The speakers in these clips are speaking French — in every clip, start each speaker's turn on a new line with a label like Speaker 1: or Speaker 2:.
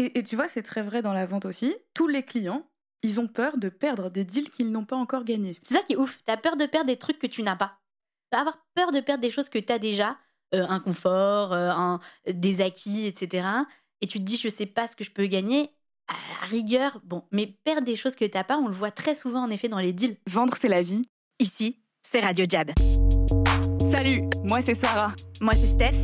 Speaker 1: Et, et tu vois, c'est très vrai dans la vente aussi. Tous les clients, ils ont peur de perdre des deals qu'ils n'ont pas encore gagnés.
Speaker 2: C'est ça qui est ouf. T'as peur de perdre des trucs que tu n'as pas. T'as avoir peur de perdre des choses que t'as déjà, euh, un confort, euh, un, des acquis, etc. Et tu te dis, je sais pas ce que je peux gagner. À la rigueur, bon, mais perdre des choses que t'as pas, on le voit très souvent en effet dans les deals.
Speaker 1: Vendre, c'est la vie.
Speaker 2: Ici, c'est Radio Jab.
Speaker 1: Salut, moi c'est Sarah.
Speaker 2: Moi, c'est Steph.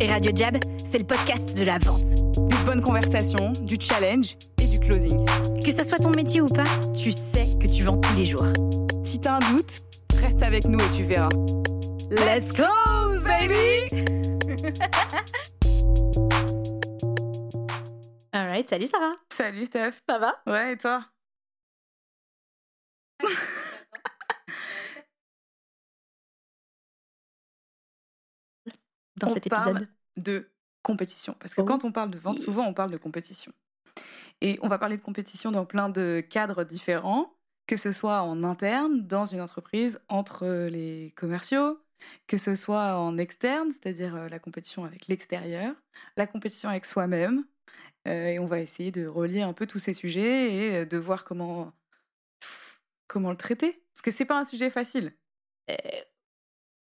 Speaker 2: Et Radio Jab, c'est le podcast de la vente.
Speaker 1: Des bonnes conversations, du challenge et du closing.
Speaker 2: Que ça soit ton métier ou pas, tu sais que tu vends tous les jours.
Speaker 1: Si t'as un doute, reste avec nous et tu verras. Let's close, baby
Speaker 2: Alright, salut Sarah.
Speaker 1: Salut Steph.
Speaker 2: Ça va?
Speaker 1: Ouais, et toi?
Speaker 2: Dans
Speaker 1: On
Speaker 2: cet
Speaker 1: parle
Speaker 2: épisode.
Speaker 1: de compétition. Parce que
Speaker 2: Oh.
Speaker 1: quand on parle de vente, souvent on parle de compétition. Et on va parler de compétition dans plein de cadres différents, que ce soit en interne, dans une entreprise, entre les commerciaux, que ce soit en externe, c'est-à-dire euh, la compétition avec l'extérieur, la compétition avec soi-même. Euh, et on va essayer de relier un peu tous ces sujets et euh, de voir comment, comment le traiter. Parce que c'est pas un sujet facile.
Speaker 2: Euh,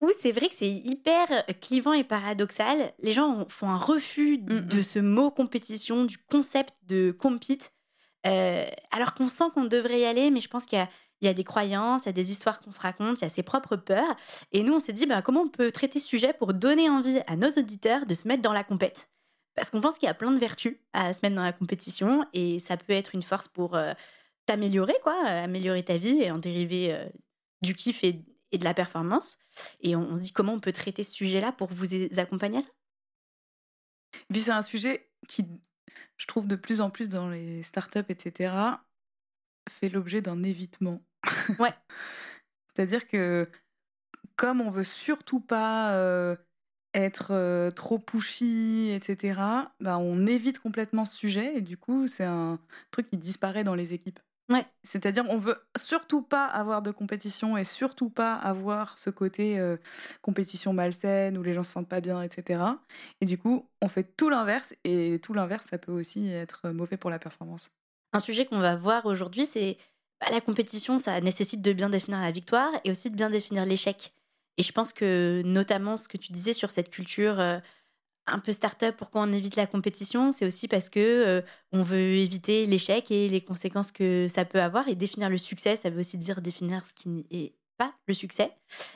Speaker 2: oui, c'est vrai que c'est hyper clivant et paradoxal. Les gens ont- font un refus
Speaker 1: Mm,
Speaker 2: de ce mot compétition, du concept de compete, euh, alors qu'on sent qu'on devrait y aller, mais je pense qu'il y a, il y a des croyances, il y a des histoires qu'on se raconte, il y a ses propres peurs. Et nous, on s'est dit, bah, comment on peut traiter ce sujet pour donner envie à nos auditeurs de se mettre dans la compète? Parce qu'on pense qu'il y a plein de vertus à se mettre dans la compétition, et ça peut être une force pour euh, t'améliorer, quoi, améliorer ta vie et en dériver euh, du kiff et, et de la performance. Et on, on se dit comment on peut traiter ce sujet-là pour vous a- accompagner à ça?
Speaker 1: Puis c'est un sujet qui, je trouve, de plus en plus dans les startups, etc., fait l'objet d'un évitement.
Speaker 2: Ouais.
Speaker 1: C'est-à-dire que comme on veut surtout pas euh, être euh, trop pushy, etc., ben on évite complètement ce sujet et du coup c'est un truc qui disparaît dans les équipes. C'est-à-dire on veut surtout pas avoir de compétition et surtout pas avoir ce côté euh, compétition malsaine où les gens se sentent pas bien, etc. Et du coup on fait tout l'inverse et tout l'inverse ça peut aussi être mauvais pour la performance.
Speaker 2: Un sujet qu'on va voir aujourd'hui, c'est bah, la compétition, ça nécessite de bien définir la victoire et aussi de bien définir l'échec. Et je pense que notamment ce que tu disais sur cette culture euh, un peu start-up, pourquoi on évite la compétition, c'est aussi parce que euh, on veut éviter l'échec et les conséquences que ça peut avoir. Et définir le succès, ça veut aussi dire définir ce qui n'est pas le succès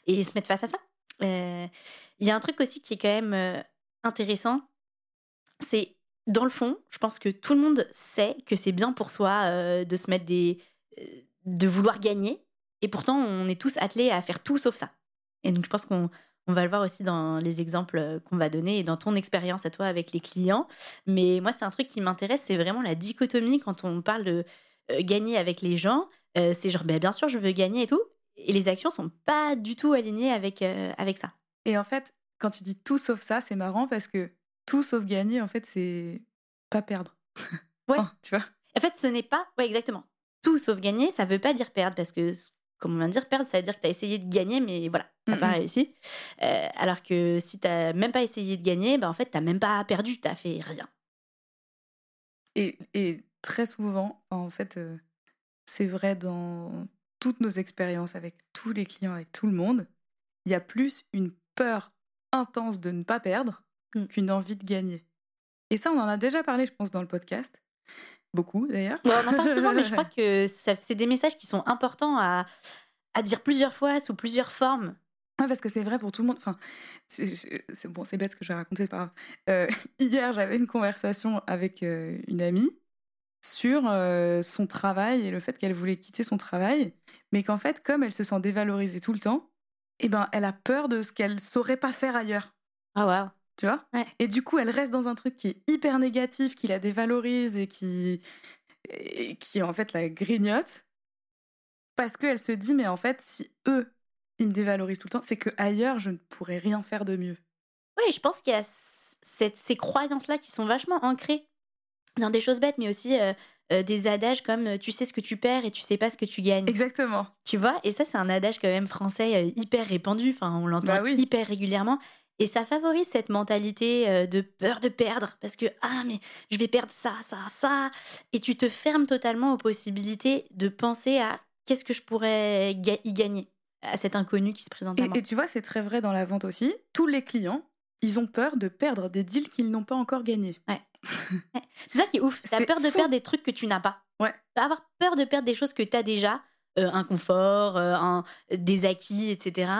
Speaker 2: et se mettre face à ça. Euh, Il y a un truc aussi qui est quand même euh, intéressant, c'est dans le fond, je pense que tout le monde sait que c'est bien pour soi de se mettre des. de vouloir gagner. Et pourtant, on est tous attelés à faire tout sauf ça. Et donc, je pense qu'on on va le voir aussi dans les exemples euh, qu'on va donner et dans ton expérience à toi avec les clients. Mais moi, c'est un truc qui m'intéresse, c'est vraiment la dichotomie quand on parle de euh, gagner avec les gens. Euh, c'est genre, ben, bien sûr, je veux gagner et tout. Et les actions sont pas du tout alignées avec, euh, avec ça.
Speaker 1: Et en fait quand tu dis tout sauf ça c'est marrant parce que tout sauf gagner en fait c'est pas perdre.
Speaker 2: Ouais.
Speaker 1: Enfin, tu vois
Speaker 2: En fait, ce n'est pas. Ouais, exactement. Tout sauf gagner, ça veut pas dire perdre, parce que, c- comme on vient de dire, perdre, ça veut dire que tu as essayé de gagner, mais voilà, t'as pas
Speaker 1: Mhm.
Speaker 2: réussi. Euh, alors que si t'as même pas essayé de gagner, bah, en fait, t'as même pas perdu, t'as fait rien.
Speaker 1: Et, et très souvent, en fait, euh, c'est vrai dans toutes nos expériences avec tous les clients, avec tout le monde, il y a plus une peur intense de ne pas perdre
Speaker 2: Mm.
Speaker 1: qu'une envie de gagner. Et ça, on en a déjà parlé, je pense, dans le podcast. Beaucoup, d'ailleurs.
Speaker 2: Ouais, on en parle souvent, mais je crois que ça- c'est des messages qui sont importants à, à dire plusieurs fois, sous plusieurs formes.
Speaker 1: Ouais, parce que c'est vrai pour tout le monde. Enfin, c'est bon, c'est bête ce que je vais raconter, c'est pas grave. Euh, hier, j'avais une conversation avec euh, une amie sur euh, son travail et le fait qu'elle voulait quitter son travail, mais qu'en fait, comme elle se sent dévalorisée tout le temps, eh ben, elle a peur de ce qu'elle saurait pas faire ailleurs.
Speaker 2: Ah, waouh.
Speaker 1: Tu vois?
Speaker 2: Ouais.
Speaker 1: Et du coup, elle reste dans un truc qui est hyper négatif, qui la dévalorise et qui, et qui en fait la grignote. Parce qu'elle se dit, mais en fait, si eux, ils me dévalorisent tout le temps, c'est que ailleurs, je ne pourrais rien faire de mieux.
Speaker 2: Oui, je pense qu'il y a cette, ces croyances-là qui sont vachement ancrées dans des choses bêtes, mais aussi euh, euh, des adages comme euh, tu sais ce que tu perds et tu sais pas ce que tu gagnes.
Speaker 1: Exactement.
Speaker 2: Tu vois? Et ça, c'est un adage quand même français euh, hyper répandu. Enfin, on l'entend
Speaker 1: Bah oui.
Speaker 2: hyper régulièrement. Et ça favorise cette mentalité euh, de peur de perdre, parce que, ah, mais je vais perdre ça, ça, ça. Et tu te fermes totalement aux possibilités de penser à qu'est-ce que je pourrais y gagner à cet inconnu qui se présente à
Speaker 1: et,
Speaker 2: moi.
Speaker 1: Et tu vois, c'est très vrai dans la vente aussi. Tous les clients, ils ont peur de perdre des deals qu'ils n'ont pas encore gagnés.
Speaker 2: Ouais. C'est ça qui est ouf. T'as peur de perdre des trucs que tu n'as pas.
Speaker 1: Ouais.
Speaker 2: T'as avoir peur de perdre des choses que tu as déjà, euh, un confort, euh, un, des acquis, etc.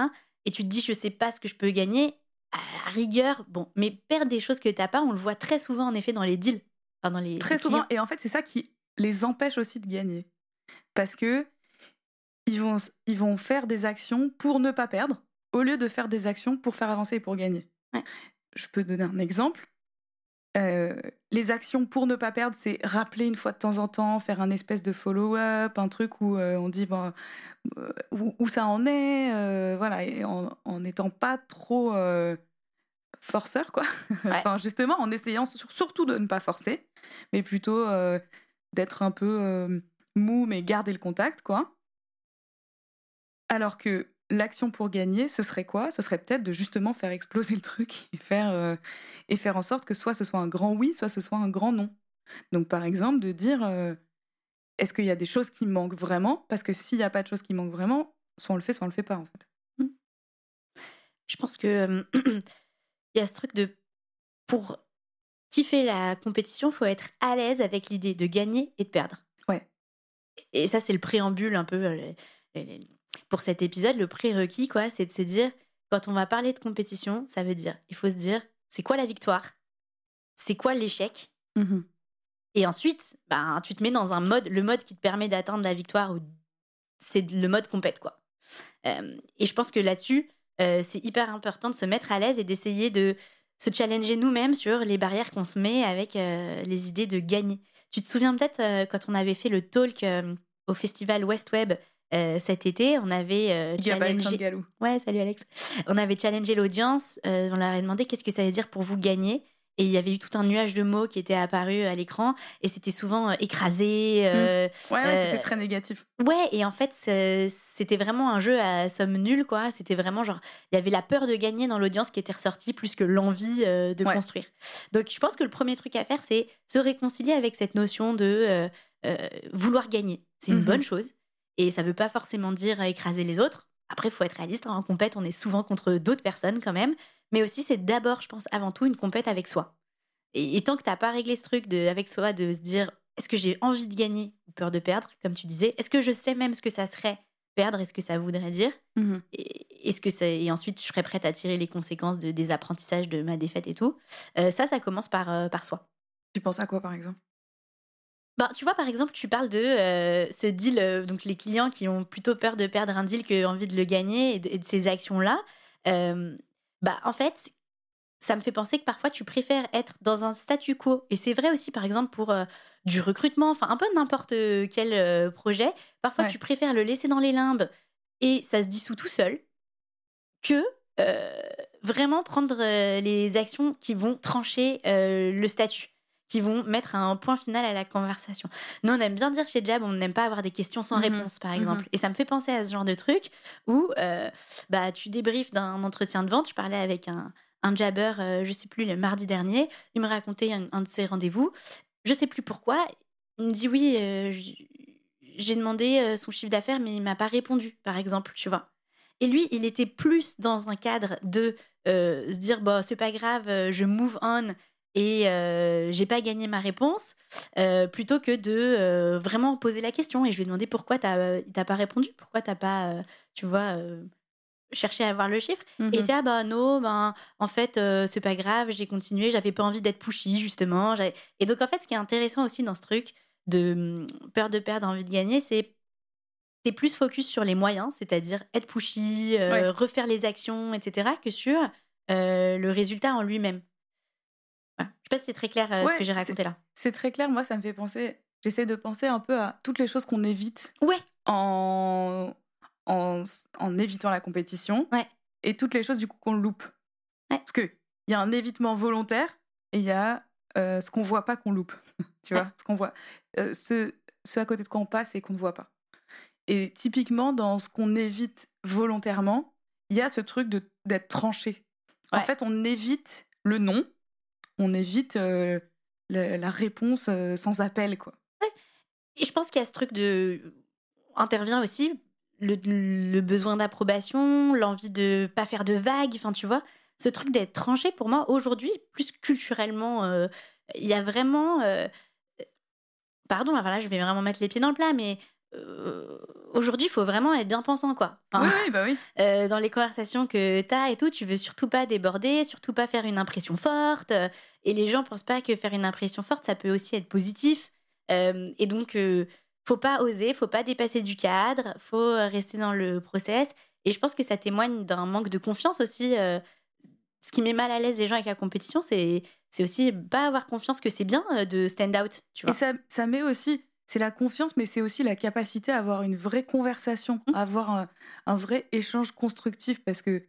Speaker 2: Et tu te dis, je sais pas ce que je peux gagner. À la rigueur, bon, mais perdre des choses que t'as pas, on le voit très souvent en effet dans les deals. Enfin, dans les,
Speaker 1: très souvent. Et en fait, c'est ça qui les empêche aussi de gagner. Parce que ils vont, ils vont faire des actions pour ne pas perdre, au lieu de faire des actions pour faire avancer et pour gagner. Je peux donner un exemple. Euh, les actions pour ne pas perdre, c'est rappeler une fois de temps en temps, faire un espèce de follow-up, un truc où euh, on dit bon, euh, où, ça en est, voilà, et en n'étant pas trop forceur, quoi. enfin, justement, en essayant surtout de ne pas forcer, mais plutôt d'être un peu mou, mais garder le contact, quoi. Alors que l'action pour gagner, ce serait quoi? Ce serait peut-être de justement faire exploser le truc et faire, euh, et faire en sorte que soit ce soit un grand oui, soit ce soit un grand non. Donc par exemple, de dire euh, est-ce qu'il y a des choses qui manquent vraiment? Parce que s'il n'y a pas de choses qui manquent vraiment, soit on le fait, soit on le fait pas en fait. Mmh.
Speaker 2: Je pense que il y a ce truc de pour kiffer la compétition, faut être à l'aise avec l'idée de gagner et de perdre.
Speaker 1: Ouais.
Speaker 2: Et ça, c'est le préambule un peu. Euh, pour cet épisode, le prérequis, quoi, c'est de se dire, quand on va parler de compétition, ça veut dire, il faut se dire, c'est quoi la victoire? C'est quoi l'échec?
Speaker 1: Mmh
Speaker 2: Et ensuite, ben, tu te mets dans un mode, le mode qui te permet d'atteindre la victoire, c'est le mode compète, quoi. Euh, et je pense que là-dessus, euh, c'est hyper important de se mettre à l'aise et d'essayer de se challenger nous-mêmes sur les barrières qu'on se met avec euh, les idées de gagner. Tu te souviens peut-être quand on avait fait le talk au festival West Web euh, cet été, on avait euh, challengé. Ouais, salut Alex. On avait challengé l'audience. Euh, on leur a demandé qu'est-ce que ça veut dire pour vous gagner. Et il y avait eu tout un nuage de mots qui était apparu à l'écran. Et c'était souvent écrasé.
Speaker 1: Mmh. Ouais, c'était très négatif.
Speaker 2: Ouais, et en fait, c'était vraiment un jeu à somme nulle, quoi. C'était vraiment genre, il y avait la peur de gagner dans l'audience qui était ressortie plus que l'envie de construire. Donc, je pense que le premier truc à faire, c'est se réconcilier avec cette notion de vouloir gagner. C'est une mmh bonne chose. Et ça ne veut pas forcément dire écraser les autres. Après, il faut être réaliste. Hein. En compète, on est souvent contre d'autres personnes quand même. Mais aussi, c'est d'abord, je pense, avant tout, une compète avec soi. Et, tant que tu n'as pas réglé ce truc de, avec soi de se dire est-ce que j'ai envie de gagner ou peur de perdre, comme tu disais Est-ce que je sais même ce que ça serait perdre et ce que ça voudrait dire?
Speaker 1: Mmh
Speaker 2: et, est-ce que ça, et ensuite, je serais prête à tirer les conséquences de, des apprentissages de ma défaite et tout? Euh, ça, ça commence par, euh, par soi.
Speaker 1: Tu penses à quoi, par exemple?
Speaker 2: Bah, tu vois, par exemple, tu parles de euh, ce deal, euh, donc les clients qui ont plutôt peur de perdre un deal que envie de le gagner et de, ces actions-là. Euh, bah, en fait, ça me fait penser que parfois tu préfères être dans un statu quo. Et c'est vrai aussi, par exemple, pour du recrutement, enfin un peu n'importe quel projet. Parfois, tu préfères le laisser dans les limbes et ça se dissout tout seul que vraiment prendre les actions qui vont trancher le statut qui vont mettre un point final à la conversation. Nous, on aime bien dire chez Jab, on n'aime pas avoir des questions sans mhm. réponse, par mhm. exemple. Et ça me fait penser à ce genre de truc où euh, bah, tu débriefes d'un entretien de vente. Je parlais avec un, un jabber, euh, je sais plus, le mardi dernier. Il me racontait un, de ses rendez-vous. Je sais plus pourquoi. Il me dit oui, euh, j'ai demandé son chiffre d'affaires, mais il m'a pas répondu, par exemple, tu vois. Et lui, il était plus dans un cadre de se dire, bon, c'est pas grave, je move on et euh, j'ai pas gagné ma réponse euh, plutôt que de euh, vraiment poser la question et je lui ai demandé pourquoi t'as pas répondu pourquoi t'as pas tu vois cherché à avoir le chiffre. Et il était ah bah non ben en fait c'est pas grave j'ai continué j'avais pas envie d'être pushy justement et donc en fait ce qui est intéressant aussi dans ce truc de hum, peur de perdre envie de gagner c'est t'es plus focus sur les moyens c'est-à-dire être pushy refaire les actions etc que sur le résultat en lui-même je sais pas si c'est très clair euh, ce que j'ai raconté là.
Speaker 1: C'est très clair. Moi, ça me fait penser. J'essaie de penser un peu à toutes les choses qu'on évite.
Speaker 2: Ouais.
Speaker 1: En, en, en évitant la compétition.
Speaker 2: Ouais.
Speaker 1: Et toutes les choses du coup qu'on loupe.
Speaker 2: Ouais.
Speaker 1: Parce que il y a un évitement volontaire et il y a euh, ce qu'on voit pas qu'on loupe. tu vois, ce qu'on voit, euh, ce, ce à côté de quoi on passe et qu'on ne voit pas. Et typiquement dans ce qu'on évite volontairement, il y a ce truc de d'être tranché En fait, on évite le non, on évite la, réponse sans appel, quoi.
Speaker 2: Et je pense qu'il y a ce truc de. intervient aussi le, besoin d'approbation, l'envie de pas faire de vagues, enfin, tu vois. Ce truc d'être tranché, pour moi, aujourd'hui, plus culturellement, il y a vraiment. Pardon, là, je vais vraiment mettre les pieds dans le plat, mais. Euh, Aujourd'hui, il faut vraiment être bien pensant, quoi. Enfin,
Speaker 1: Oui, bah oui.
Speaker 2: euh, dans les conversations que tu as et tout, tu veux surtout pas déborder, surtout pas faire une impression forte. euh, et les gens pensent pas que faire une impression forte, ça peut aussi être positif. Euh, et donc, faut pas oser, faut pas dépasser du cadre, faut rester dans le process. Et je pense que ça témoigne d'un manque de confiance aussi. ce qui met mal à l'aise les gens avec la compétition, c'est aussi pas avoir confiance que c'est bien de stand out. Tu
Speaker 1: Et
Speaker 2: vois.
Speaker 1: ça, ça met aussi, c'est la confiance, mais c'est aussi la capacité à avoir une vraie conversation,
Speaker 2: Mhm.
Speaker 1: à avoir un, un vrai échange constructif, parce que,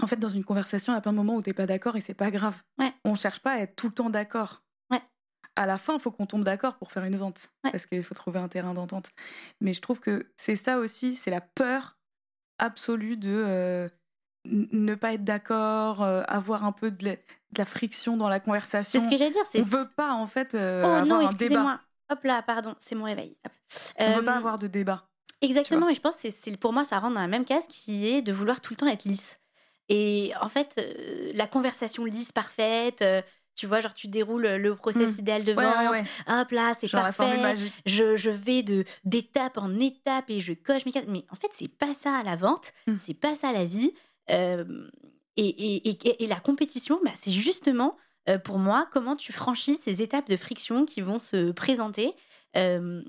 Speaker 1: en fait, dans une conversation, il y a plein de moments où t'es pas d'accord et c'est pas grave.
Speaker 2: Ouais.
Speaker 1: On cherche pas à être tout le temps d'accord.
Speaker 2: Ouais.
Speaker 1: À la fin, il faut qu'on tombe d'accord pour faire une vente,
Speaker 2: Ouais.
Speaker 1: parce qu'il faut trouver un terrain d'entente. Mais je trouve que c'est ça aussi, c'est la peur absolue de euh, ne pas être d'accord, euh, avoir un peu de la, de la friction dans la
Speaker 2: C'est
Speaker 1: conversation.
Speaker 2: ce que j'allais dire. C'est
Speaker 1: On veut pas en fait euh,
Speaker 2: oh
Speaker 1: avoir
Speaker 2: non,
Speaker 1: un débat.
Speaker 2: Hop là, pardon, c'est mon réveil. Hop.
Speaker 1: On veut
Speaker 2: Euh,
Speaker 1: pas avoir de débat.
Speaker 2: Exactement, et je pense que c'est- pour moi ça rentre dans la même case qui est de vouloir tout le temps être lisse. Et en fait, euh, la conversation lisse, parfaite, euh, tu vois, genre tu déroules le process
Speaker 1: Mm.
Speaker 2: idéal de vente,
Speaker 1: ouais, ouais.
Speaker 2: hop là, c'est parfait, je, je vais de d'étape en étape et je coche mes cases. Mais en fait, c'est pas ça la vente,
Speaker 1: Mm.
Speaker 2: c'est pas ça la vie. Euh, et, et, et, et la compétition, bah, c'est justement euh, pour moi comment tu franchis ces étapes de friction qui vont se présenter. Euh,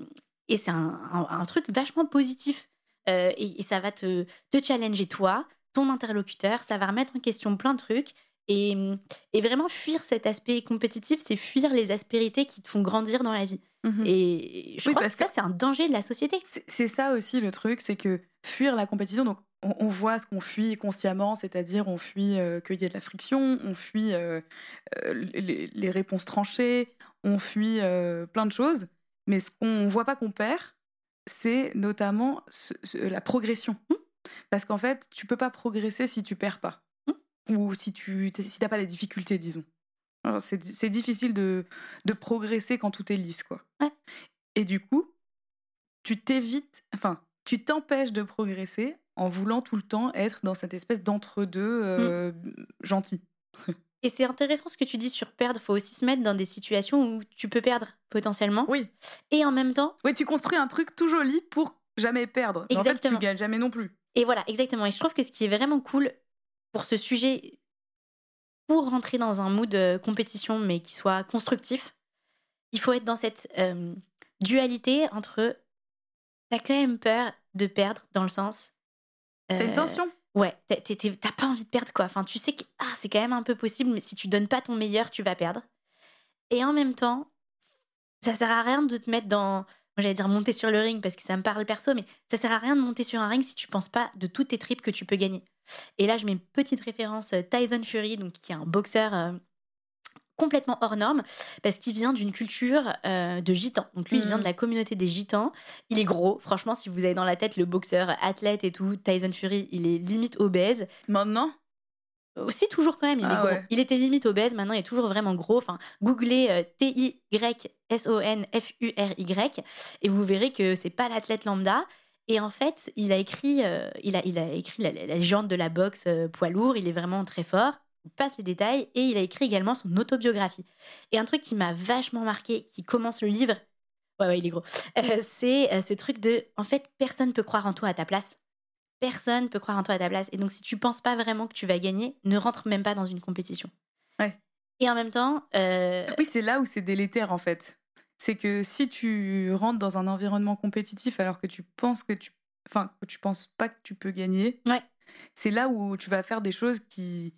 Speaker 2: et c'est un, truc vachement positif. Euh, et, et ça va te, te challenger toi, ton interlocuteur, ça va remettre en question plein de trucs. Et, et vraiment fuir cet aspect compétitif, c'est fuir les aspérités qui te font grandir dans la vie.
Speaker 1: Mhm.
Speaker 2: Et je
Speaker 1: Oui,
Speaker 2: crois que
Speaker 1: parce
Speaker 2: ça,
Speaker 1: que-
Speaker 2: c'est un danger de la société.
Speaker 1: C'est ça aussi le truc, c'est que fuir la compétition, donc on, on voit ce qu'on fuit consciemment, c'est-à-dire on fuit euh, qu'il y ait de la friction, on fuit euh, euh, les, les réponses tranchées, on fuit euh, plein de choses, mais ce qu'on voit pas qu'on perd, c'est notamment ce- ce- la progression. Parce qu'en fait, tu peux pas progresser si tu perds pas. Ou si tu si t'as pas des difficultés, disons. Alors, C'est difficile de, de progresser quand tout est lisse, quoi.
Speaker 2: Ouais.
Speaker 1: Et du coup, tu t'évites, enfin, tu t'empêches de progresser en voulant tout le temps être dans cette espèce d'entre-deux euh, gentil.
Speaker 2: Et c'est intéressant ce que tu dis sur perdre. faut aussi se mettre dans des situations où tu peux perdre potentiellement.
Speaker 1: Oui.
Speaker 2: Et en même temps,
Speaker 1: Oui, tu construis un truc tout joli pour jamais perdre. Mais en fait,
Speaker 2: Exactement.
Speaker 1: tu gagnes jamais non plus.
Speaker 2: Et voilà, exactement. Et je trouve que ce qui est vraiment cool pour ce sujet, pour rentrer dans un mood euh, compétition, mais qui soit constructif, il faut être dans cette euh, dualité entre t'as quand même peur de perdre, dans le sens.
Speaker 1: C'est une
Speaker 2: euh,
Speaker 1: tension?
Speaker 2: Ouais, t'as- t'as pas envie de perdre quoi. Enfin, tu sais que ah, c'est quand même un peu possible, mais si tu donnes pas ton meilleur, tu vas perdre. Et en même temps, ça sert à rien de te mettre dans. Moi, j'allais dire monter sur le ring parce que ça me parle perso, mais ça sert à rien de monter sur un ring si tu penses pas de toutes tes tripes que tu peux gagner. Et là, je mets une petite référence euh, Tyson Fury, donc qui est un boxeur euh, complètement hors norme parce qu'il vient d'une culture euh, de gitans. Donc lui, il vient de la communauté des gitans. Il est gros. Franchement, si vous avez dans la tête le boxeur athlète et tout, Tyson Fury, il est limite obèse.
Speaker 1: Maintenant,
Speaker 2: Aussi toujours quand même, il est
Speaker 1: Ah
Speaker 2: gros.
Speaker 1: ouais.
Speaker 2: Il était limite obèse, maintenant il est toujours vraiment gros. Enfin, googlez euh, T-I-Y-S-O-N-F-U-R-Y et vous verrez que c'est pas l'athlète lambda. Et en fait, il a écrit, euh, il a, il a écrit la, légende de la boxe euh, poids lourd. Il est vraiment très fort. Il passe les détails et il a écrit également son autobiographie. Et un truc qui m'a vachement marqué, qui commence le livre, ouais ouais, il est gros, Euh, c'est ce truc de, en fait, personne peut croire en toi à ta place. Personne peut croire en toi à ta place. Et donc, si tu penses pas vraiment que tu vas gagner, ne rentre même pas dans une compétition.
Speaker 1: Ouais.
Speaker 2: Et en même temps,
Speaker 1: oui, c'est là où c'est délétère en fait. C'est que si tu rentres dans un environnement compétitif alors que tu penses que tu, enfin, que tu penses pas que tu peux gagner,
Speaker 2: Ouais.
Speaker 1: c'est là où tu vas faire des choses qui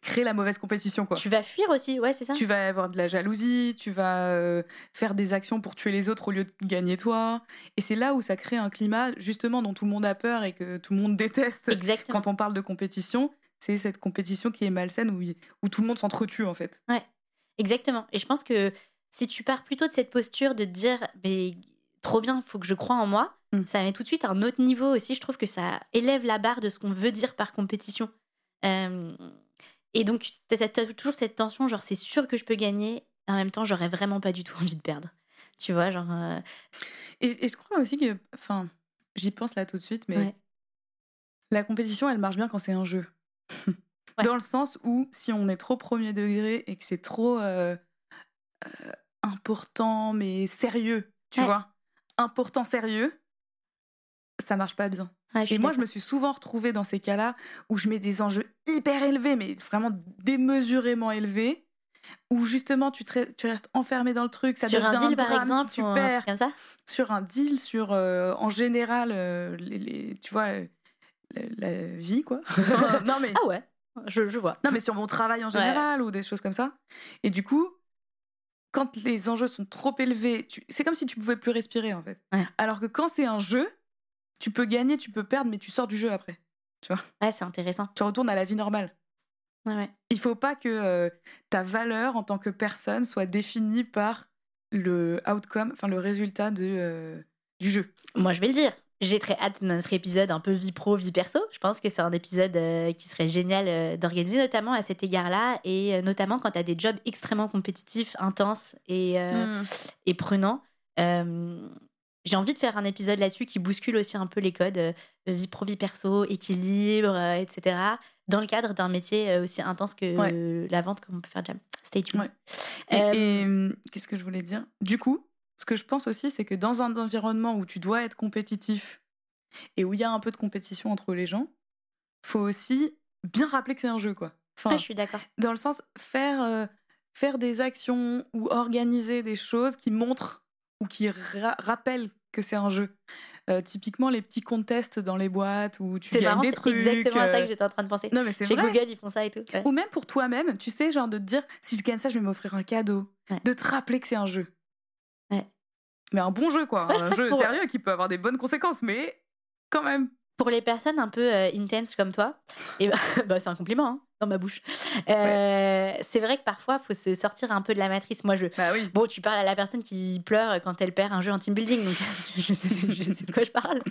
Speaker 1: créent la mauvaise compétition, quoi.
Speaker 2: tu vas fuir aussi. Ouais, c'est ça.
Speaker 1: Tu vas avoir de la jalousie, tu vas euh, faire des actions pour tuer les autres au lieu de gagner toi. Et c'est là où ça crée un climat justement dont tout le monde a peur et que tout le monde déteste
Speaker 2: Exactement.
Speaker 1: quand on parle de compétition. C'est cette compétition qui est malsaine où, où tout le monde s'entretue en fait.
Speaker 2: Exactement. Et je pense que si tu pars plutôt de cette posture de te dire, mais trop bien, faut que je croie en moi,
Speaker 1: Mm.
Speaker 2: ça met tout de suite un autre niveau aussi. Je trouve que ça élève la barre de ce qu'on veut dire par compétition. Euh, Et donc, tu as, toujours cette tension, genre, c'est sûr que je peux gagner. En même temps, j'aurais vraiment pas du tout envie de perdre. Tu vois, genre. euh,
Speaker 1: Et, et je crois aussi que, enfin, j'y pense là tout de suite, mais
Speaker 2: Ouais.
Speaker 1: la compétition, elle marche bien quand c'est un jeu. Dans le sens où si on est trop premier degré et que c'est trop euh, euh, important mais sérieux, tu
Speaker 2: Ouais.
Speaker 1: vois, important sérieux, ça marche pas bien.
Speaker 2: ouais,
Speaker 1: Et moi, je me suis souvent retrouvée dans ces cas-là où je mets des enjeux hyper élevés, mais vraiment démesurément élevés, où justement tu, te re- tu restes enfermé dans le truc, ça
Speaker 2: Sur
Speaker 1: devient
Speaker 2: un deal, par exemple,
Speaker 1: si tu perds
Speaker 2: comme ça?
Speaker 1: Sur un deal, sur euh, en général, euh, les, les- tu vois, la, la vie, quoi. non, mais,
Speaker 2: Ah ouais, je, je vois.
Speaker 1: non, mais sur mon travail en général ou des choses comme ça. Et du coup, quand les enjeux sont trop élevés, tu- c'est comme si tu pouvais plus respirer, en fait.
Speaker 2: Ouais.
Speaker 1: Alors que quand c'est un jeu, tu peux gagner, tu peux perdre, mais tu sors du jeu après.
Speaker 2: Ouais, c'est intéressant.
Speaker 1: Tu retournes à la vie normale.
Speaker 2: Ouais, ouais.
Speaker 1: Il faut pas que euh, ta valeur en tant que personne soit définie par le outcome, enfin le résultat de, euh, du jeu.
Speaker 2: Moi, je vais le dire. J'ai très hâte de notre épisode un peu vie pro, vie perso. Je pense que c'est un épisode euh, qui serait génial euh, d'organiser, notamment à cet égard-là, et euh, notamment quand tu as des jobs extrêmement compétitifs, intenses et, euh,
Speaker 1: Mm.
Speaker 2: et prenants. J'ai envie de faire un épisode là-dessus qui bouscule aussi un peu les codes vie pro, vie perso, équilibre, etc. Dans le cadre d'un métier aussi intense que
Speaker 1: Ouais.
Speaker 2: la vente, comme on peut faire jam. Stay tuned.
Speaker 1: Ouais. Et, et, qu'est-ce que je voulais dire? Du coup, ce que je pense aussi, c'est que dans un environnement où tu dois être compétitif et où il y a un peu de compétition entre les gens, faut aussi bien rappeler que c'est un jeu, quoi. Enfin,
Speaker 2: ouais, je suis d'accord.
Speaker 1: dans le sens faire euh, faire des actions ou organiser des choses qui montrent ou qui ra- rappellent que c'est un jeu. Euh, typiquement les petits contests dans les boîtes où tu
Speaker 2: C'est
Speaker 1: gagnes
Speaker 2: marrant,
Speaker 1: des
Speaker 2: c'est
Speaker 1: trucs.
Speaker 2: exactement à ça
Speaker 1: euh,
Speaker 2: que j'étais en train de penser.
Speaker 1: Non mais c'est
Speaker 2: Chez
Speaker 1: vrai.
Speaker 2: Google, ils font ça et tout. Ouais.
Speaker 1: Ou même pour toi-même, tu sais, genre de te dire si je gagne ça, je vais m'offrir un cadeau.
Speaker 2: Ouais.
Speaker 1: De te rappeler que c'est un jeu. Mais un bon jeu, quoi.
Speaker 2: Ouais,
Speaker 1: un jeu
Speaker 2: pour-
Speaker 1: sérieux qui peut avoir des bonnes conséquences, mais quand même.
Speaker 2: Pour les personnes un peu euh, intense comme toi, et bah, bah, c'est un compliment hein, dans ma bouche. Euh, C'est vrai que parfois, il faut se sortir un peu de la matrice. Moi, je.
Speaker 1: Bah oui.
Speaker 2: Bon, tu parles à la personne qui pleure quand elle perd un jeu en team building, donc je sais, je sais de quoi je parle.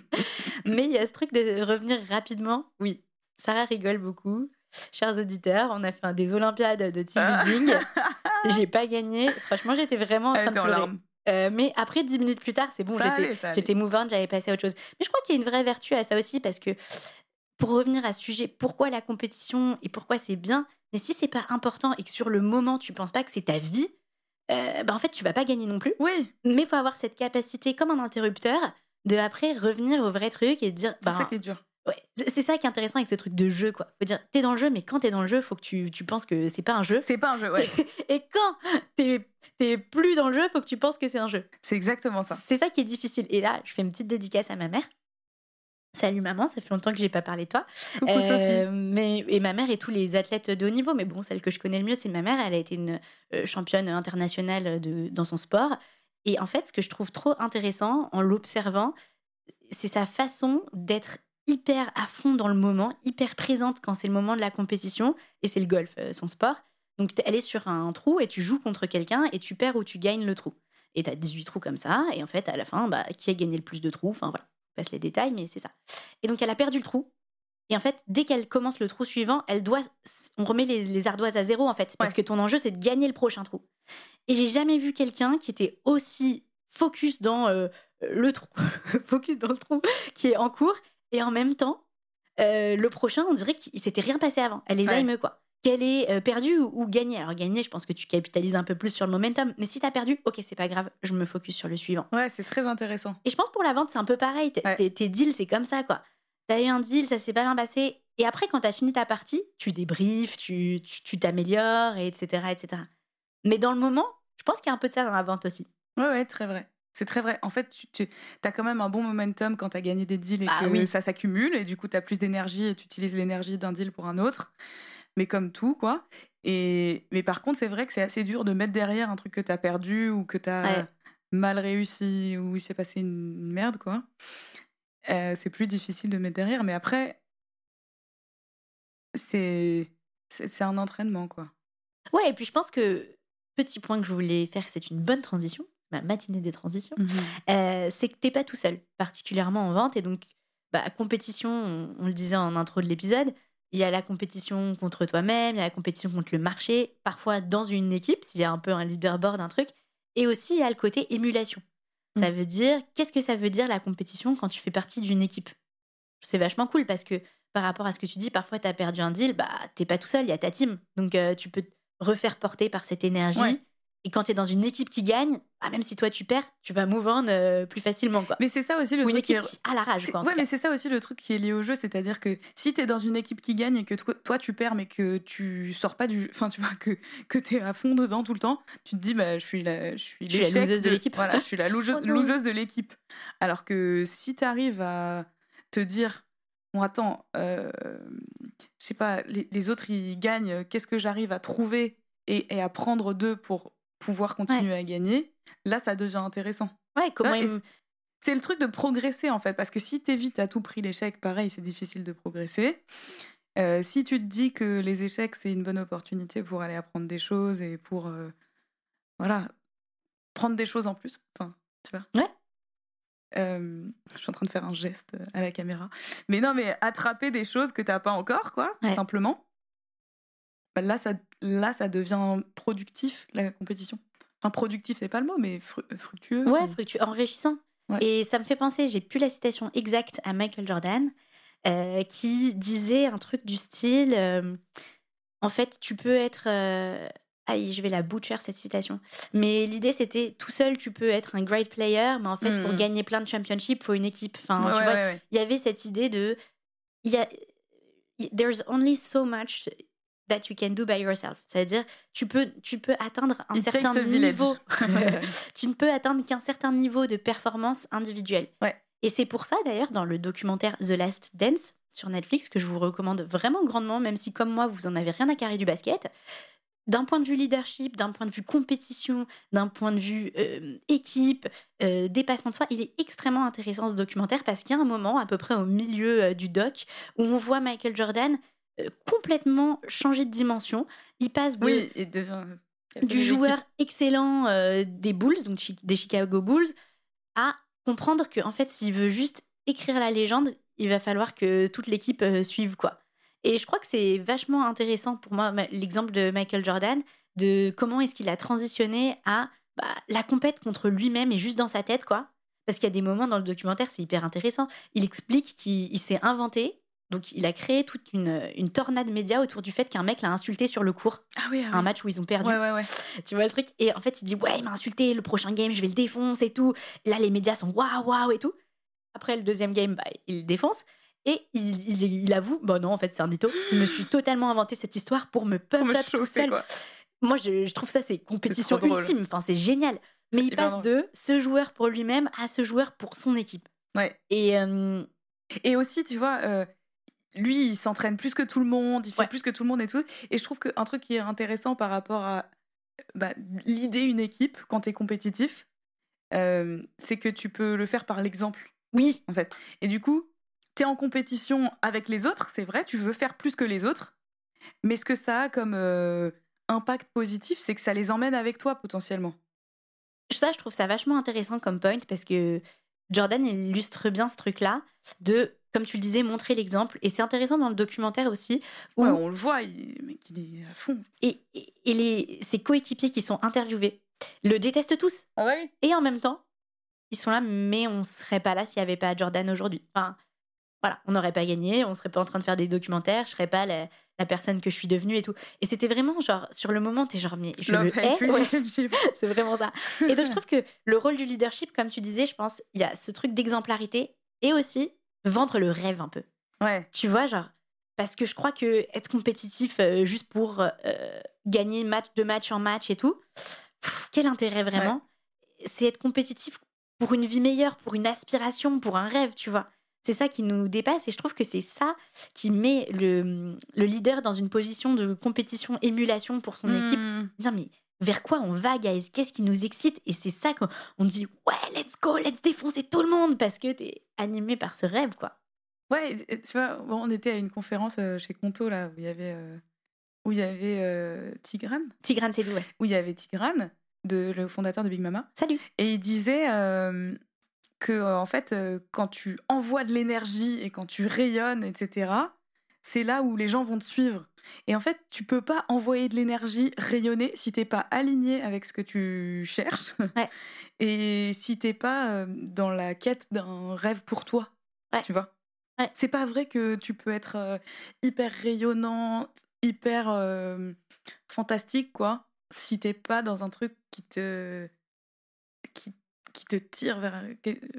Speaker 2: Mais il y a ce truc de revenir rapidement. Oui, Sarah rigole beaucoup. Chers auditeurs, on a fait un des Olympiades de team
Speaker 1: Ah.
Speaker 2: building. J'ai pas gagné. Franchement, j'étais vraiment en train de pleurer. Euh, mais après, dix minutes plus tard, c'est bon, j'étais mouvante, j'avais passé à autre chose. Mais je crois qu'il y a une vraie vertu à ça aussi parce que pour revenir à ce sujet, pourquoi la compétition et pourquoi c'est bien, mais si c'est pas important et que sur le moment tu penses pas que c'est ta vie, euh, bah en fait tu vas pas gagner non plus.
Speaker 1: Oui,
Speaker 2: Mais il faut avoir cette capacité comme un interrupteur de après revenir au vrai truc et dire
Speaker 1: c'est
Speaker 2: bah,
Speaker 1: ça qui est dur.
Speaker 2: Ouais, c'est ça qui est intéressant avec ce truc de jeu quoi. Faut dire t'es dans le jeu mais quand t'es dans le jeu, faut que tu, tu penses que c'est pas un jeu.
Speaker 1: C'est pas un jeu, ouais.
Speaker 2: Et quand t'es t'es plus dans le jeu, faut que tu penses que c'est un jeu.
Speaker 1: c'est exactement ça.
Speaker 2: C'est ça qui est difficile. Et là, je fais une petite dédicace à ma mère. Salut maman, ça fait longtemps que j'ai pas parlé de toi.
Speaker 1: Coucou
Speaker 2: Euh,
Speaker 1: Sophie.
Speaker 2: mais, et ma mère et tous les athlètes de haut niveau, mais bon, celle que je connais le mieux, c'est ma mère. Elle a été une euh, championne internationale de, dans son sport. Et en fait, ce que je trouve trop intéressant en l'observant, c'est sa façon d'être hyper à fond dans le moment, hyper présente quand c'est le moment de la compétition. Et c'est le golf, euh, son sport. Donc, elle est sur un trou et tu joues contre quelqu'un et tu perds ou tu gagnes le trou. Et tu as 18 trous comme ça. Et en fait, à la fin, bah, qui a gagné le plus de trous? Enfin, voilà. Je passe les détails, mais c'est ça. Et donc, elle a perdu le trou. Et en fait, dès qu'elle commence le trou suivant, elle doit. On remet les, les ardoises à zéro, en fait. Parce
Speaker 1: Ouais.
Speaker 2: que ton enjeu, c'est de gagner le prochain trou. Et j'ai jamais vu quelqu'un qui était aussi focus dans euh, le trou, focus dans le trou qui est en cours, et en même temps, euh, le prochain, on dirait qu'il s'était rien passé avant. Elle les
Speaker 1: Ouais.
Speaker 2: quoi. Qu'elle est euh, perdue ou, ou gagnée. Alors, gagnée, je pense que tu capitalises un peu plus sur le momentum. Mais si t'as perdu, ok, c'est pas grave, je me focus sur le suivant.
Speaker 1: Ouais, c'est très intéressant.
Speaker 2: Et je pense pour la vente, c'est un peu pareil.
Speaker 1: Ouais.
Speaker 2: Tes, deals, c'est comme ça, quoi. T'as eu un deal, ça s'est pas bien passé. Et après, quand t'as fini ta partie, tu débriefes, tu tu- tu t'améliores, et etc., etc. Mais dans le moment, je pense qu'il y a un peu de ça dans la vente aussi.
Speaker 1: Ouais, ouais, très vrai. C'est très vrai. En fait, tu, tu as quand même un bon momentum quand tu as gagné des deals et
Speaker 2: Ah
Speaker 1: que
Speaker 2: oui.
Speaker 1: ça s'accumule. Et du coup, tu as plus d'énergie et tu utilises l'énergie d'un deal pour un autre. Mais comme tout, quoi. Et, mais par contre, c'est vrai que c'est assez dur de mettre derrière un truc que tu as perdu ou que tu as
Speaker 2: Ouais.
Speaker 1: mal réussi ou il s'est passé une merde, quoi. Euh, c'est plus difficile de mettre derrière. Mais après, c'est un entraînement, quoi.
Speaker 2: Ouais, et puis je pense que, petit point que je voulais faire, c'est une bonne transition, ma matinée des transitions, euh, c'est que t'es pas tout seul, particulièrement en vente. Et donc, bah, compétition, on, on le disait en intro de l'épisode, il y a la compétition contre toi-même, il y a la compétition contre le marché, parfois dans une équipe, s'il y a un peu un leaderboard, un truc. Et aussi, il y a le côté émulation. Ça
Speaker 1: Mm.
Speaker 2: veut dire, qu'est-ce que ça veut dire la compétition quand tu fais partie d'une équipe? C'est vachement cool parce que par rapport à ce que tu dis, parfois tu as perdu un deal, bah t'es pas tout seul, il y a ta team. Donc euh, tu peux te refaire porter par cette énergie.
Speaker 1: Ouais.
Speaker 2: Et quand tu es dans une équipe qui gagne, bah, même si toi tu perds, tu vas move on euh, plus facilement. Quoi.
Speaker 1: Mais c'est ça aussi le
Speaker 2: Ou une
Speaker 1: truc qui est-
Speaker 2: qui a la rage. Quoi,
Speaker 1: ouais, mais c'est ça aussi le truc qui est lié au jeu, c'est-à-dire que si t'es dans une équipe qui gagne et que toi, toi, tu perds, mais que tu sors pas du, enfin tu vois que que t'es à fond dedans tout le temps, tu te dis bah je suis la, je suis
Speaker 2: Je suis la loseuse de l'équipe.
Speaker 1: Voilà, je suis la loge-
Speaker 2: Oh
Speaker 1: loseuse de l'équipe. Alors que si t'arrives à te dire bon attends, euh, je sais pas, les, les autres ils gagnent, qu'est-ce que j'arrive à trouver et, et à prendre d'eux pour pouvoir continuer à gagner, là ça devient intéressant.
Speaker 2: Ouais, comment il-
Speaker 1: c'est- C'est le truc de progresser en fait, parce que si t'évites à tout prix l'échec, pareil, c'est difficile de progresser. Euh, si tu te dis que les échecs c'est une bonne opportunité pour aller apprendre des choses et pour euh, voilà prendre des choses en plus, enfin tu vois.
Speaker 2: Ouais.
Speaker 1: Euh, je suis en train de faire un geste à la caméra, mais non mais attraper des choses que t'as pas encore quoi,
Speaker 2: Ouais.
Speaker 1: simplement. Bah, là ça là ça devient productif la compétition. Enfin productif c'est pas le mot, mais fru- fructueux.
Speaker 2: Ouais,
Speaker 1: ou-
Speaker 2: fructueux, enrichissant.
Speaker 1: Ouais.
Speaker 2: Et ça me fait penser, j'ai plus la citation exacte à Michael Jordan, euh, qui disait un truc du style euh, En fait, tu peux être. euh, Aïe, je vais la butcher cette citation. Mais l'idée, c'était tout seul, tu peux être un great player, mais en fait, pour
Speaker 1: Mhm.
Speaker 2: gagner plein de championships, il faut une équipe. Enfin,
Speaker 1: Ouais,
Speaker 2: tu
Speaker 1: ouais,
Speaker 2: vois, il y avait cette idée de. Y a, there's only so much that you can do by yourself. C'est-à-dire, tu peux, tu peux atteindre un
Speaker 1: It
Speaker 2: certain niveau. tu ne peux atteindre qu'un certain niveau de performance individuelle.
Speaker 1: Ouais.
Speaker 2: Et c'est pour ça, d'ailleurs, dans le documentaire The Last Dance sur Netflix, que je vous recommande vraiment grandement, même si, comme moi, vous en avez rien à carrer du basket, d'un point de vue leadership, d'un point de vue compétition, d'un point de vue euh, équipe, euh, dépassement de soi, il est extrêmement intéressant ce documentaire parce qu'il y a un moment, à peu près au milieu euh, du doc, où on voit Michael Jordan complètement changer de dimension. Il passe de,
Speaker 1: Oui, il devient
Speaker 2: du joueur excellent euh, des Bulls, donc des Chicago Bulls, à comprendre que en fait, s'il veut juste écrire la légende, il va falloir que toute l'équipe euh, suive quoi. Et je crois que c'est vachement intéressant pour moi l'exemple de Michael Jordan, de comment est-ce qu'il a transitionné à bah, la compète contre lui-même et juste dans sa tête quoi. Parce qu'il y a des moments dans le documentaire, c'est hyper intéressant. Il explique qu'il il s'est inventé, donc il a créé toute une, une tornade média autour du fait qu'un mec l'a insulté sur le court,
Speaker 1: Ah oui, ah
Speaker 2: un
Speaker 1: oui.
Speaker 2: match où ils ont perdu.
Speaker 1: Ouais, ouais, ouais.
Speaker 2: Tu vois le truc? Et en fait, il dit Ouais, il m'a insulté, le prochain game, je vais le défoncer et tout. Là, les médias sont waouh, waouh et tout. Après, le deuxième game, bah, il le défonce. Et il, il, il avoue Bah non, en fait, c'est un mytho. Je me suis totalement inventé cette histoire pour me
Speaker 1: Pour
Speaker 2: pump
Speaker 1: me
Speaker 2: up tout seul.
Speaker 1: quoi.
Speaker 2: Moi, je, je trouve ça, c'est compétition ultime. Enfin, c'est génial. Mais il passe de ce joueur pour lui-même à ce joueur pour son équipe.
Speaker 1: Ouais.
Speaker 2: Et euh,
Speaker 1: Et aussi, tu vois, euh, lui, il s'entraîne plus que tout le monde, il fait
Speaker 2: Ouais.
Speaker 1: plus que tout le monde et tout. Et je trouve qu'un truc qui est intéressant par rapport à bah, l'idée une équipe quand t'es compétitif, euh, c'est que tu peux le faire par l'exemple,
Speaker 2: oui,
Speaker 1: en fait. Et du coup, t'es en compétition avec les autres, c'est vrai, tu veux faire plus que les autres. Mais ce que ça a comme euh, impact positif, c'est que ça les emmène avec toi potentiellement.
Speaker 2: ça, je trouve ça vachement intéressant comme point parce que Jordan il illustre bien ce truc-là de, comme tu le disais, montrer l'exemple. Et c'est intéressant dans le documentaire aussi où
Speaker 1: Ouais, on le voit, il, mec, il est à fond.
Speaker 2: et, et- et les, ses coéquipiers qui sont interviewés le détestent tous.
Speaker 1: Ah ouais
Speaker 2: Et en même temps, ils sont là, mais on serait pas là s'il n'y avait pas Jordan aujourd'hui. Enfin, voilà, on n'aurait pas gagné, on serait pas en train de faire des documentaires, je serais pas la, la personne que je suis devenue et tout. Et c'était vraiment genre, sur le moment, t'es genre, mais je
Speaker 1: Love
Speaker 2: le hais. Ouais, c'est vraiment ça. Et donc, je trouve que le rôle du leadership, comme tu disais, je pense, il y a ce truc d'exemplarité et aussi vendre le rêve un peu.
Speaker 1: Ouais.
Speaker 2: Tu vois, genre, parce que je crois que être compétitif euh, juste pour euh, gagner match de match en match et tout, pff, quel intérêt vraiment? C'est être compétitif pour une vie meilleure, pour une aspiration, pour un rêve, tu vois. C'est ça qui nous dépasse et je trouve que c'est ça qui met le, le leader dans une position de compétition, émulation pour son équipe.
Speaker 1: Hmm.
Speaker 2: Dire, mais vers quoi on va, guys? Qu'est-ce qui nous excite? Et c'est ça qu'on dit, ouais, let's go, let's défoncer tout le monde parce que t'es animé par ce rêve, quoi.
Speaker 1: Ouais, tu vois, bon, on était à une conférence euh, chez Conto là où il y avait euh, où il y avait euh, Tigran,
Speaker 2: Tigran Sedou, ouais.
Speaker 1: où il y avait Tigran, de, le fondateur de Big Mama,
Speaker 2: Salut.
Speaker 1: et il disait euh, que euh, en fait, euh, quand tu envoies de l'énergie et quand tu rayonnes, etc., c'est là où les gens vont te suivre. Et en fait, tu peux pas envoyer de l'énergie rayonner si t'es pas aligné avec ce que tu cherches. Et si t'es pas euh, dans la quête d'un rêve pour toi. Tu vois C'est pas vrai que tu peux être euh, hyper rayonnante, hyper euh, fantastique, quoi, si t'es pas dans un truc qui te. qui, qui te tire vers,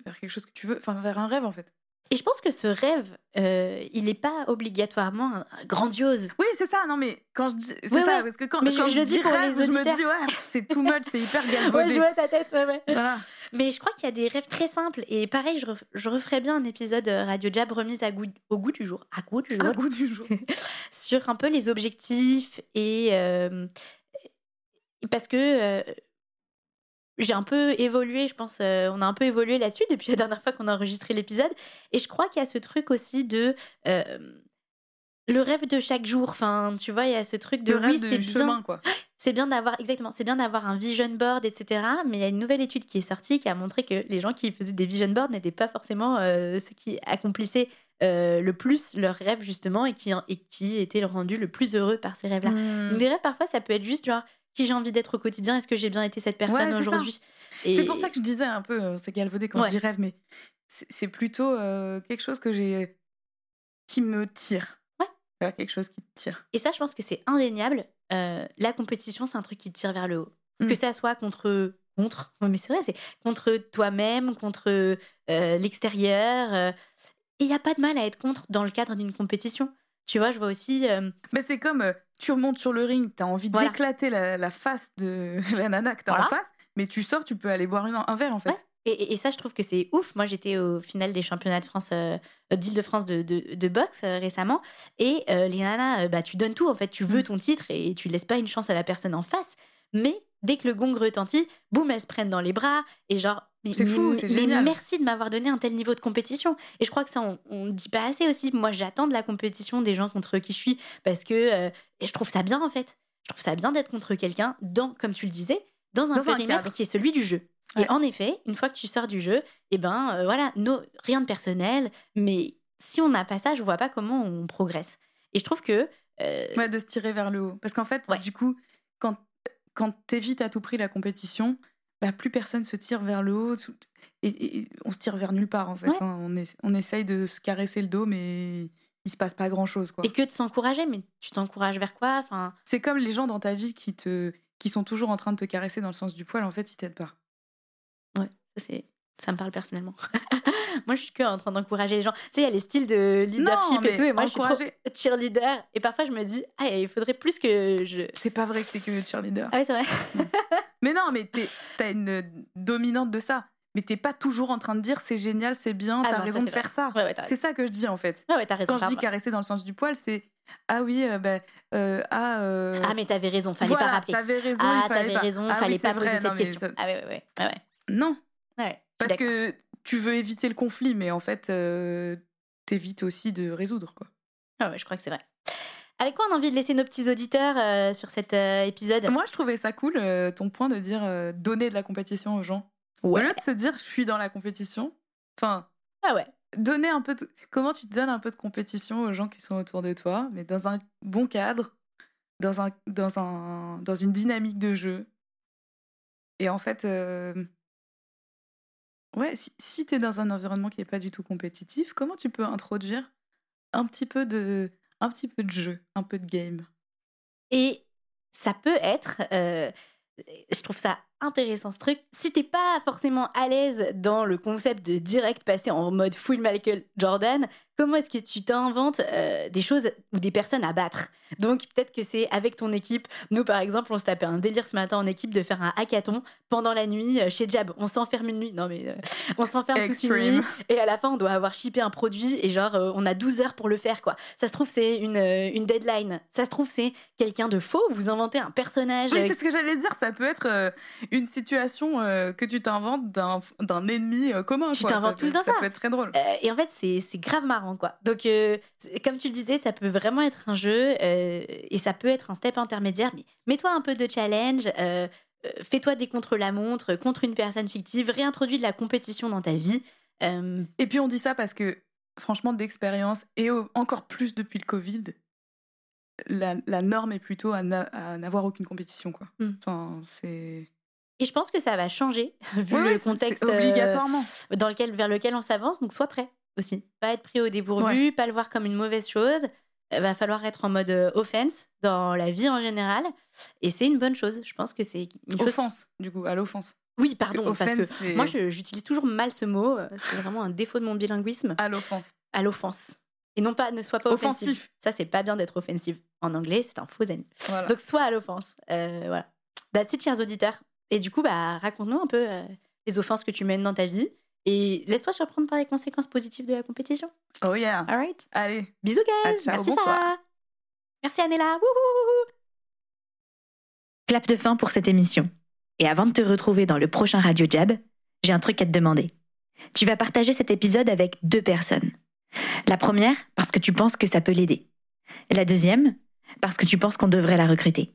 Speaker 1: vers quelque chose que tu veux, enfin vers un rêve en fait.
Speaker 2: Et je pense que ce rêve, euh, il n'est pas obligatoirement grandiose.
Speaker 1: Oui, c'est ça. Non, mais quand je dis. C'est ça, parce que quand, je, je, dis rêve, je me dis, ouais, c'est too much, c'est hyper galvaudé.
Speaker 2: ouais, je vois ta tête, ouais, ouais. Voilà. Mais je crois qu'il y a des rêves très simples. Et pareil, je, je referais bien un épisode euh, Radio Jab remise à goût, au goût du jour. À goût du jour.
Speaker 1: À goût du jour.
Speaker 2: sur un peu les objectifs et. Euh, parce que j'ai un peu évolué, je pense, euh, on a un peu évolué là-dessus depuis la dernière fois qu'on a enregistré l'épisode. Et je crois qu'il y a ce truc aussi de euh, le rêve de chaque jour. Enfin, tu vois, il y a ce truc de
Speaker 1: le oui, c'est bien, quoi.
Speaker 2: C'est bien d'avoir exactement, c'est bien d'avoir un vision board, etc. Mais il y a une nouvelle étude qui est sortie qui a montré que les gens qui faisaient des vision boards n'étaient pas forcément euh, ceux qui accomplissaient le plus leurs rêves justement et qui, et qui étaient rendus le plus heureux par ces rêves-là. Mmh. Des rêves parfois ça peut être juste genre qui j'ai envie d'être au quotidien Est-ce que j'ai bien été cette personne aujourd'hui
Speaker 1: C'est pour ça que je disais un peu, euh, c'est galvaudé quand je dis rêve, mais c'est plutôt euh, quelque chose que j'ai qui me tire. Ouais. quelque chose qui te tire.
Speaker 2: Et ça, je pense que c'est indéniable. Euh, la compétition, c'est un truc qui te tire vers le haut. Que mm. ça soit contre contre, mais c'est vrai, c'est contre toi-même, contre l'extérieur. et il n'y a pas de mal à être contre dans le cadre d'une compétition. Tu vois, je vois aussi.
Speaker 1: Mais c'est comme tu remontes sur le ring, tu as envie d'éclater la, face de la nana que tu as en face, mais tu sors, tu peux aller boire un verre en fait.
Speaker 2: Et, ça, je trouve que c'est ouf. Moi, j'étais au final des championnats de France, euh, d'Île-de-France de, de, boxe euh, récemment. Et euh, les nanas, bah, tu donnes tout. En fait, tu veux mm. ton titre et tu laisses pas une chance à la personne en face. Mais dès que le gong retentit, boum, elles se prennent dans les bras. Et genre,
Speaker 1: c'est fou, c'est génial.
Speaker 2: Mais merci de m'avoir donné un tel niveau de compétition. Et je crois que ça, on ne dit pas assez aussi. Moi, j'attends de la compétition des gens contre qui je suis parce que euh, et je trouve ça bien en fait. Je trouve ça bien d'être contre quelqu'un dans, comme tu le disais, dans un périmètre qui est celui du jeu. Et en effet, une fois que tu sors du jeu, eh ben euh, voilà, rien de personnel. Mais si on n'a pas ça, je vois pas comment on progresse. Et je trouve que
Speaker 1: euh, ouais, de se tirer vers le haut. Parce qu'en fait, du coup, quand quand t'évites à tout prix la compétition, bah, plus personne se tire vers le haut et, on se tire vers nulle part en fait. Hein. On, est, on essaye de se caresser le dos, mais il se passe pas grand chose. Quoi.
Speaker 2: Et que de s'encourager, mais tu t'encourages vers quoi? Enfin...
Speaker 1: C'est comme les gens dans ta vie qui, te, qui sont toujours en train de te caresser dans le sens du poil, en fait, ils t'aident pas.
Speaker 2: Ouais, c'est ça me parle personnellement. moi, je suis que en train d'encourager les gens. Tu sais, il y a les styles de leadership et tout, et moi, je suis trop cheerleader. Et parfois, je me dis, ah, il faudrait plus que je.
Speaker 1: C'est pas vrai que t'es que cheerleader.
Speaker 2: Ah oui, c'est vrai.
Speaker 1: Mais non, mais t'as une dominante de ça. Mais t'es pas toujours en train de dire c'est génial, c'est bien, ah t'as raison de faire ça. c'est ça que je dis en fait.
Speaker 2: Ouais, as raison,
Speaker 1: Quand je dis caresser dans le sens du poil, c'est ah oui, euh, ben euh, ah. Euh...
Speaker 2: Ah mais t'avais raison, fallait pas rappeler.
Speaker 1: T'avais raison,
Speaker 2: ah,
Speaker 1: il fallait
Speaker 2: pas. raison, ah, fallait pas poser cette question. Ah ouais, ouais, ouais.
Speaker 1: Non.
Speaker 2: Ouais.
Speaker 1: Parce que tu veux éviter le conflit, mais en fait, t'évites aussi de résoudre, quoi.
Speaker 2: Ah ouais, je crois que c'est vrai. Avec quoi on a envie de laisser nos petits auditeurs euh, sur cet euh, épisode?
Speaker 1: Moi, je trouvais ça cool, ton point de dire donner de la compétition aux gens. Ouais. Au lieu de se dire je suis dans la compétition, enfin.
Speaker 2: Ah ouais.
Speaker 1: Donner un peu de... Comment tu donnes un peu de compétition aux gens qui sont autour de toi, mais dans un bon cadre, dans, un, dans, un, dans une dynamique de jeu. Et en fait, Ouais, si, si tu es dans un environnement qui n'est pas du tout compétitif, comment tu peux introduire un petit peu de, un petit peu de jeu, un peu de game.
Speaker 2: Et ça peut être, euh, je trouve ça intéressant ce truc. Si t'es pas forcément à l'aise dans le concept de direct passer en mode full Michael Jordan, comment est-ce que tu t'inventes euh, des choses ou des personnes à battre? Donc peut-être que c'est avec ton équipe. Nous par exemple, on se tapait un délire ce matin en équipe de faire un hackathon pendant la nuit euh, chez Jab. On s'enferme une nuit. Non mais euh, on s'enferme toute une nuit et à la fin on doit avoir shippé un produit et genre on a 12 heures pour le faire quoi. Ça se trouve c'est une, une deadline. Ça se trouve c'est quelqu'un de faux. Vous inventez un personnage.
Speaker 1: Oui, c'est ce que j'allais dire. Ça peut être une situation que tu t'inventes d'un ennemi commun.
Speaker 2: Tu t'inventes tout le temps
Speaker 1: ça. Ça peut être très drôle.
Speaker 2: et en fait c'est grave marrant quoi. Donc, euh, comme tu le disais, ça peut vraiment être un jeu euh, et ça peut être un step intermédiaire. Mais mets-toi un peu de challenge, euh, fais-toi des contre-la-montre contre une personne fictive, réintroduis de la compétition dans ta vie.
Speaker 1: Et puis on dit ça parce que franchement, d'expérience, et encore plus depuis le Covid, la, la norme est plutôt à n'avoir aucune compétition. Quoi.
Speaker 2: Mm.
Speaker 1: Enfin, c'est...
Speaker 2: Et je pense que ça va changer, vu
Speaker 1: Ouais,
Speaker 2: le
Speaker 1: ouais,
Speaker 2: contexte euh,
Speaker 1: obligatoirement.
Speaker 2: dans lequel, vers lequel on s'avance. Donc, sois prêt aussi. Pas être pris au dépourvu, pas le voir comme une mauvaise chose. Il va falloir être en mode euh, offense dans la vie en général. Et c'est une bonne chose. Je pense que c'est une chose.
Speaker 1: Offense, du coup, à l'offense.
Speaker 2: Oui,
Speaker 1: Parce que
Speaker 2: pardon. Parce que, moi, j'utilise toujours mal ce mot. euh, C'est vraiment un défaut de mon bilinguisme.
Speaker 1: À l'offense.
Speaker 2: À l'offense. Et non pas, ne sois pas offensif.
Speaker 1: Offensif.
Speaker 2: Ça, c'est pas bien d'être offensif. En anglais, c'est un faux ami.
Speaker 1: Voilà.
Speaker 2: Donc, soit à l'offense. Euh, voilà. That's it, chers auditeurs. Et du coup, bah, raconte-nous un peu euh, les offenses que tu mènes dans ta vie. Et laisse-toi surprendre par les conséquences positives de la compétition.
Speaker 1: Oh yeah.
Speaker 2: All right.
Speaker 1: Allez.
Speaker 2: Bisous, guys.
Speaker 1: Ciao,
Speaker 2: Merci,
Speaker 1: bonsoir.
Speaker 2: Sarah. Merci, Anela. Wouhou.
Speaker 3: Clap de fin pour cette émission. Et avant de te retrouver dans le prochain Radio Jab, j'ai un truc à te demander. Tu vas partager cet épisode avec deux personnes. La première, parce que tu penses que ça peut l'aider. La deuxième, parce que tu penses qu'on devrait la recruter.